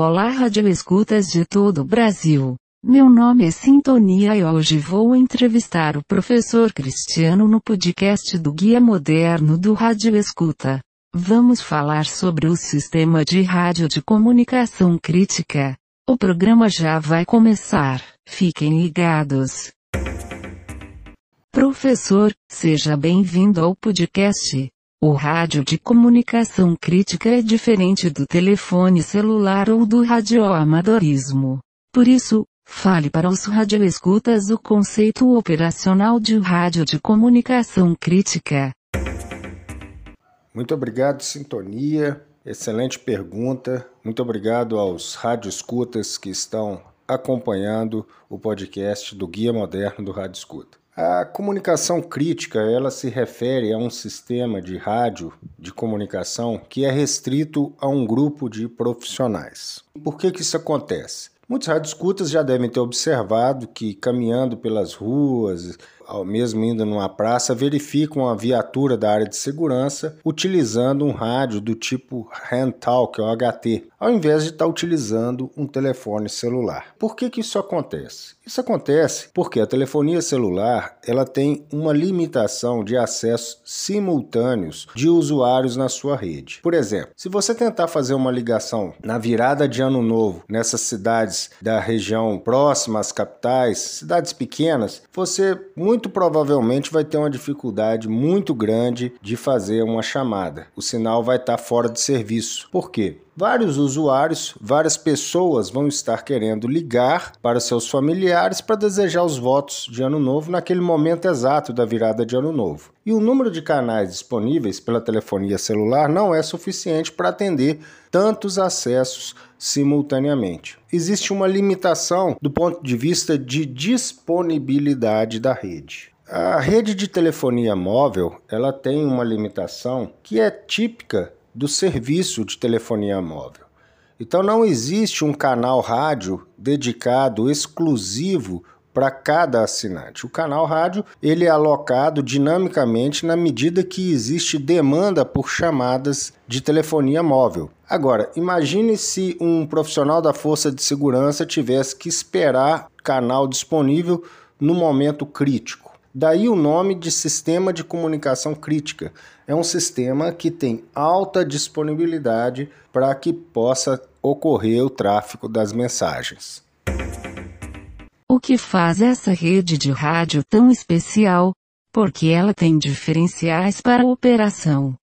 Olá rádio escutas de todo o Brasil. Meu nome é Sintonia e hoje vou entrevistar o professor Cristiano no podcast do Guia Moderno do Rádio Escuta. Vamos falar sobre o sistema de rádio de comunicação crítica. O programa já vai começar, fiquem ligados. Professor, seja bem-vindo ao podcast. O rádio de comunicação crítica é diferente do telefone celular ou do radioamadorismo. Por isso, fale para os radioescutas o conceito operacional de rádio de comunicação crítica. Muito obrigado, Sintonia. Excelente pergunta. Muito obrigado aos radioescutas que estão acompanhando o podcast do Guia Moderno do Rádio Escuta. A comunicação crítica, ela se refere a um sistema de rádio de comunicação que é restrito a um grupo de profissionais. Por que que isso acontece? Muitos radioescutas já devem ter observado que caminhando pelas ruas, ao mesmo indo numa praça, verificam a viatura da área de segurança utilizando um rádio do tipo Handtalk ou HT, ao invés de estar utilizando um telefone celular. Por que, que isso acontece? Isso acontece porque a telefonia celular ela tem uma limitação de acessos simultâneos de usuários na sua rede. Por exemplo, se você tentar fazer uma ligação na virada de ano novo nessas cidades da região próxima às capitais, cidades pequenas, você muito provavelmente vai ter uma dificuldade muito grande de fazer uma chamada. O sinal vai estar fora de serviço. Por quê? Vários usuários, várias pessoas vão estar querendo ligar para seus familiares para desejar os votos de ano novo naquele momento exato da virada de ano novo. E o número de canais disponíveis pela telefonia celular não é suficiente para atender tantos acessos simultaneamente. Existe uma limitação do ponto de vista de disponibilidade da rede. A rede de telefonia móvel, ela tem uma limitação que é típica do serviço de telefonia móvel. Então não existe um canal rádio dedicado exclusivo para cada assinante. O canal rádio ele é alocado dinamicamente na medida que existe demanda por chamadas de telefonia móvel. Agora, imagine se um profissional da força de segurança tivesse que esperar canal disponível no momento crítico. Daí o nome de sistema de comunicação crítica. É um sistema que tem alta disponibilidade para que possa ocorrer o tráfego das mensagens. O que faz essa rede de rádio tão especial? Porque ela tem diferenciais para a operação.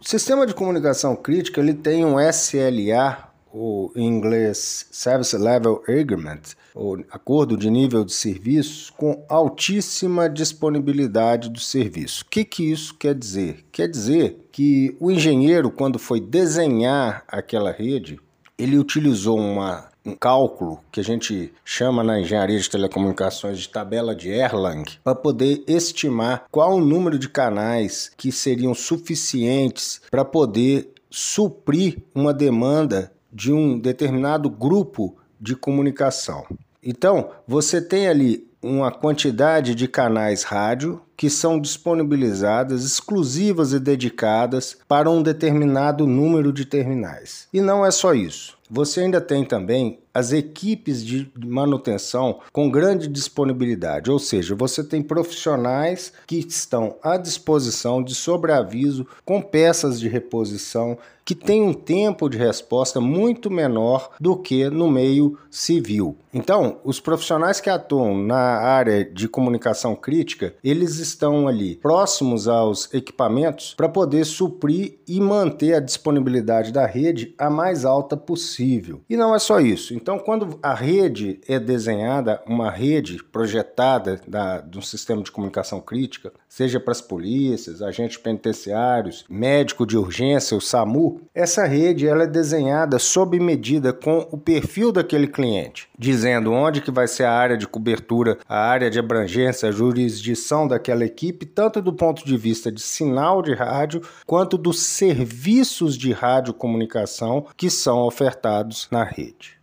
O sistema de comunicação crítica ele tem um SLA o inglês Service Level Agreement, ou acordo de nível de serviço, com altíssima disponibilidade do serviço. O que, que isso quer dizer? Quer dizer que o engenheiro, quando foi desenhar aquela rede, ele utilizou uma, um cálculo que a gente chama na engenharia de telecomunicações de tabela de Erlang para poder estimar qual o número de canais que seriam suficientes para poder suprir uma demanda de um determinado grupo de comunicação. Então, você tem ali uma quantidade de canais rádio que são disponibilizadas exclusivas e dedicadas para um determinado número de terminais. E não é só isso. Você ainda tem também as equipes de manutenção com grande disponibilidade, ou seja, você tem profissionais que estão à disposição de sobreaviso com peças de reposição que têm um tempo de resposta muito menor do que no meio civil. Então, os profissionais que atuam na área de comunicação crítica, eles estão ali próximos aos equipamentos para poder suprir e manter a disponibilidade da rede a mais alta possível. E não é só isso. Então, quando a rede é desenhada, uma rede projetada da, de um sistema de comunicação crítica, seja para as polícias, agentes penitenciários, médico de urgência, o SAMU, essa rede ela é desenhada sob medida com o perfil daquele cliente, dizendo onde que vai ser a área de cobertura, a área de abrangência, a jurisdição daquela equipe, tanto do ponto de vista de sinal de rádio, quanto dos serviços de radiocomunicação que são ofertados na rede.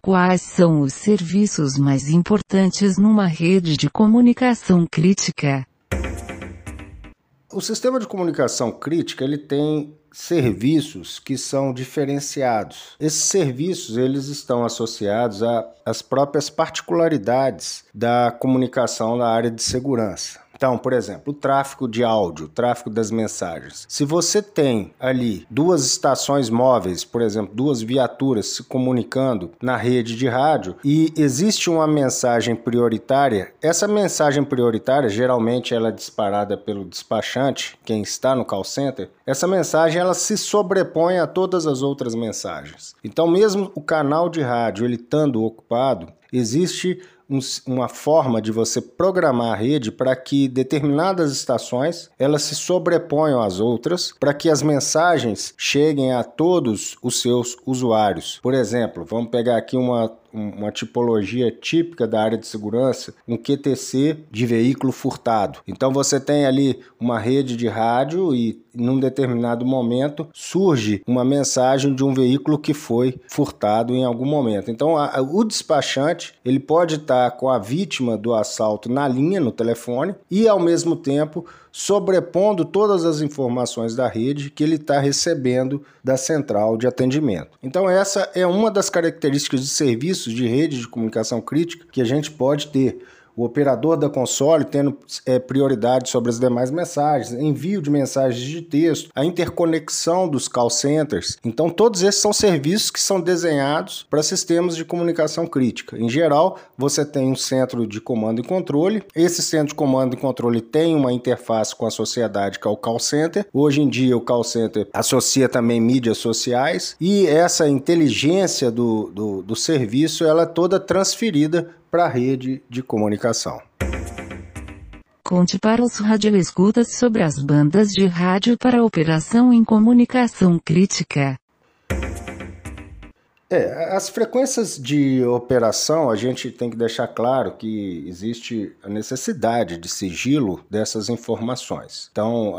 Quais são os serviços mais importantes numa rede de comunicação crítica? O sistema de comunicação crítica ele tem serviços que são diferenciados. Esses serviços eles estão associados às próprias particularidades da comunicação na área de segurança. Então, por exemplo, o tráfego de áudio, o tráfego das mensagens. Se você tem ali duas estações móveis, por exemplo, duas viaturas se comunicando na rede de rádio e existe uma mensagem prioritária, essa mensagem prioritária, geralmente ela é disparada pelo despachante, quem está no call center, essa mensagem ela se sobrepõe a todas as outras mensagens. Então, mesmo o canal de rádio ele estando ocupado, existe um, uma forma de você programar a rede para que determinadas estações elas se sobreponham às outras, para que as mensagens cheguem a todos os seus usuários. Por exemplo, vamos pegar aqui uma uma tipologia típica da área de segurança, um QTC de veículo furtado. Então você tem ali uma rede de rádio e num determinado momento surge uma mensagem de um veículo que foi furtado em algum momento. Então a, o despachante ele pode estar com a vítima do assalto na linha no telefone e ao mesmo tempo sobrepondo todas as informações da rede que ele está recebendo da central de atendimento. Então, essa é uma das características de serviços de rede de comunicação crítica que a gente pode ter o operador da console tendo é, prioridade sobre as demais mensagens, envio de mensagens de texto, a interconexão dos call centers. Então, todos esses são serviços que são desenhados para sistemas de comunicação crítica. Em geral, você tem um centro de comando e controle. Esse centro de comando e controle tem uma interface com a sociedade, que é o call center. Hoje em dia, o call center associa também mídias sociais e essa inteligência do, do, do serviço ela é toda transferida para a rede de comunicação. Conte para os radioescutas sobre as bandas de rádio para operação em comunicação crítica. É, as frequências de operação, a gente tem que deixar claro que existe a necessidade de sigilo dessas informações. Então,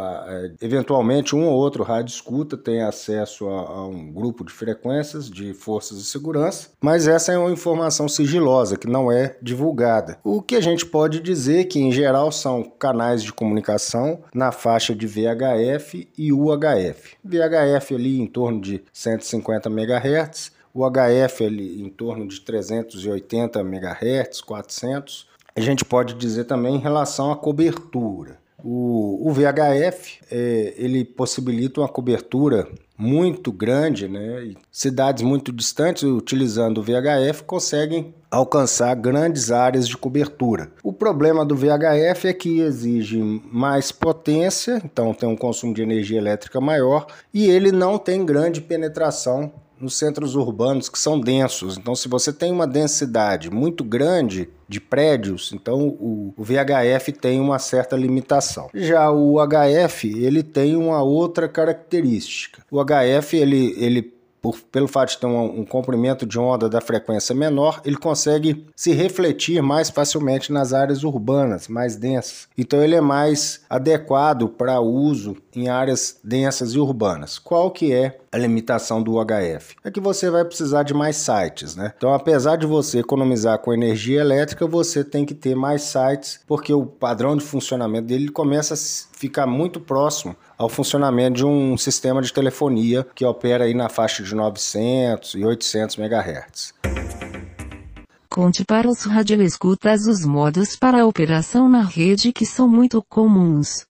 eventualmente, um ou outro rádio escuta tem acesso a, um grupo de frequências de forças de segurança, mas essa é uma informação sigilosa que não é divulgada. O que a gente pode dizer que, em geral, são canais de comunicação na faixa de VHF e UHF. VHF ali em torno de 150 MHz o HF ali em torno de 380 MHz, 400. A gente pode dizer também em relação à cobertura. O, o VHF é, ele possibilita uma cobertura muito grande, né? E cidades muito distantes, utilizando o VHF, conseguem alcançar grandes áreas de cobertura. O problema do VHF é que exige mais potência, então tem um consumo de energia elétrica maior, e ele não tem grande penetração nos centros urbanos que são densos. Então, se você tem uma densidade muito grande de prédios, então o, o, VHF tem uma certa limitação. Já o HF, ele tem uma outra característica. O HF, ele, ele por, pelo fato de ter um, um, comprimento de onda da frequência menor, ele consegue se refletir mais facilmente nas áreas urbanas, mais densas. Então ele é mais adequado para uso em áreas densas e urbanas. Qual que é a limitação do HF? É que você vai precisar de mais sites, né? Então, apesar de você economizar com energia elétrica, você tem que ter mais sites, porque o padrão de funcionamento dele começa a ficar muito próximo ao funcionamento de um sistema de telefonia que opera aí na faixa de 900 e 800 MHz. Conte para os radioescutas os modos para a operação na rede que são muito comuns.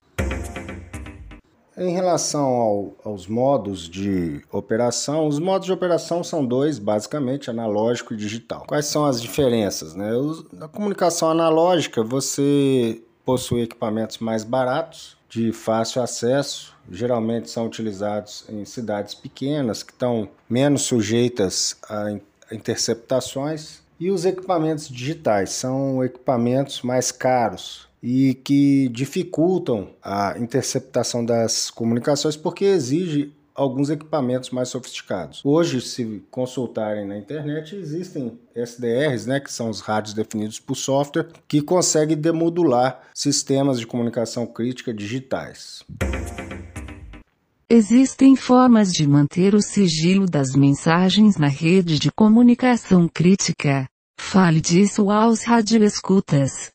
Em relação ao, aos modos de operação, os modos de operação são dois, basicamente, analógico e digital. Quais são as diferenças? Né? Na comunicação analógica, você possui equipamentos mais baratos, de fácil acesso, geralmente são utilizados em cidades pequenas, que estão menos sujeitas a interceptações. E os equipamentos digitais são equipamentos mais caros, e que dificultam a interceptação das comunicações porque exige alguns equipamentos mais sofisticados. Hoje, se consultarem na internet, existem SDRs, né, que são os rádios definidos por software, que conseguem demodular sistemas de comunicação crítica digitais. Existem formas de manter o sigilo das mensagens na rede de comunicação crítica. Fale disso aos radioescutas.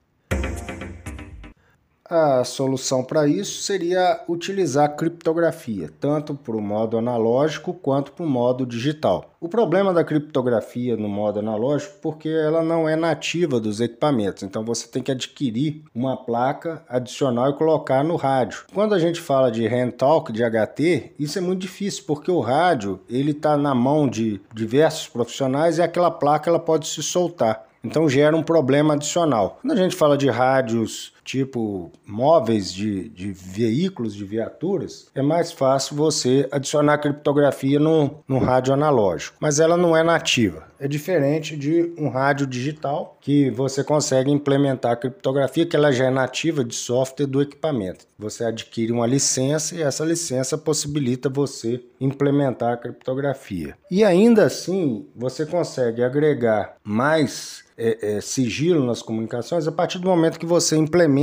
A solução para isso seria utilizar criptografia, tanto para o modo analógico quanto para o modo digital. O problema da criptografia no modo analógico porque ela não é nativa dos equipamentos, então você tem que adquirir uma placa adicional e colocar no rádio. Quando a gente fala de handtalk, de HT, isso é muito difícil porque o rádio ele está na mão de diversos profissionais e aquela placa ela pode se soltar. Então gera um problema adicional. Quando a gente fala de rádios tipo móveis de, de veículos, de viaturas, é mais fácil você adicionar criptografia no, no rádio analógico. Mas ela não é nativa. É diferente de um rádio digital que você consegue implementar a criptografia, que ela já é nativa de software do equipamento. Você adquire uma licença e essa licença possibilita você implementar a criptografia. E ainda assim, você consegue agregar mais é, é, sigilo nas comunicações a partir do momento que você implementa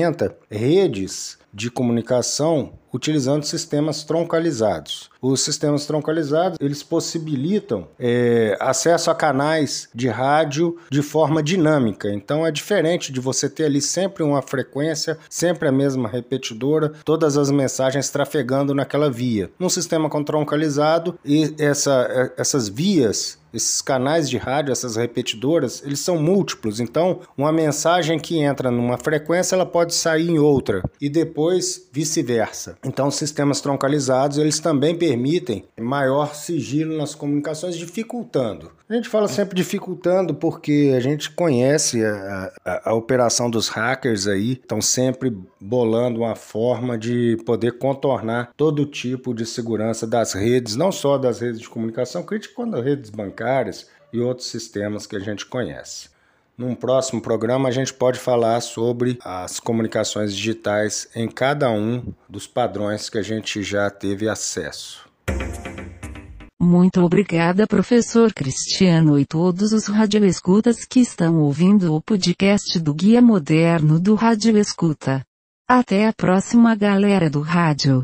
redes de comunicação utilizando sistemas troncalizados. Os sistemas troncalizados eles possibilitam é, acesso a canais de rádio de forma dinâmica. Então é diferente de você ter ali sempre uma frequência, sempre a mesma repetidora, todas as mensagens trafegando naquela via. Num sistema com troncalizado, e essa, é, essas vias esses canais de rádio, essas repetidoras, eles são múltiplos. Então, uma mensagem que entra numa frequência, ela pode sair em outra e depois vice-versa. Então, sistemas troncalizados, eles também permitem maior sigilo nas comunicações, dificultando. A gente fala sempre dificultando porque a gente conhece a, a, a operação dos hackers aí, estão sempre bolando uma forma de poder contornar todo tipo de segurança das redes, não só das redes de comunicação crítica, quanto redes e outros sistemas que a gente conhece. Num próximo programa, a gente pode falar sobre as comunicações digitais em cada um dos padrões que a gente já teve acesso. Muito obrigada, professor Cristiano, e todos os radioescutas que estão ouvindo o podcast do Guia Moderno do Rádio Escuta. Até a próxima, galera do rádio.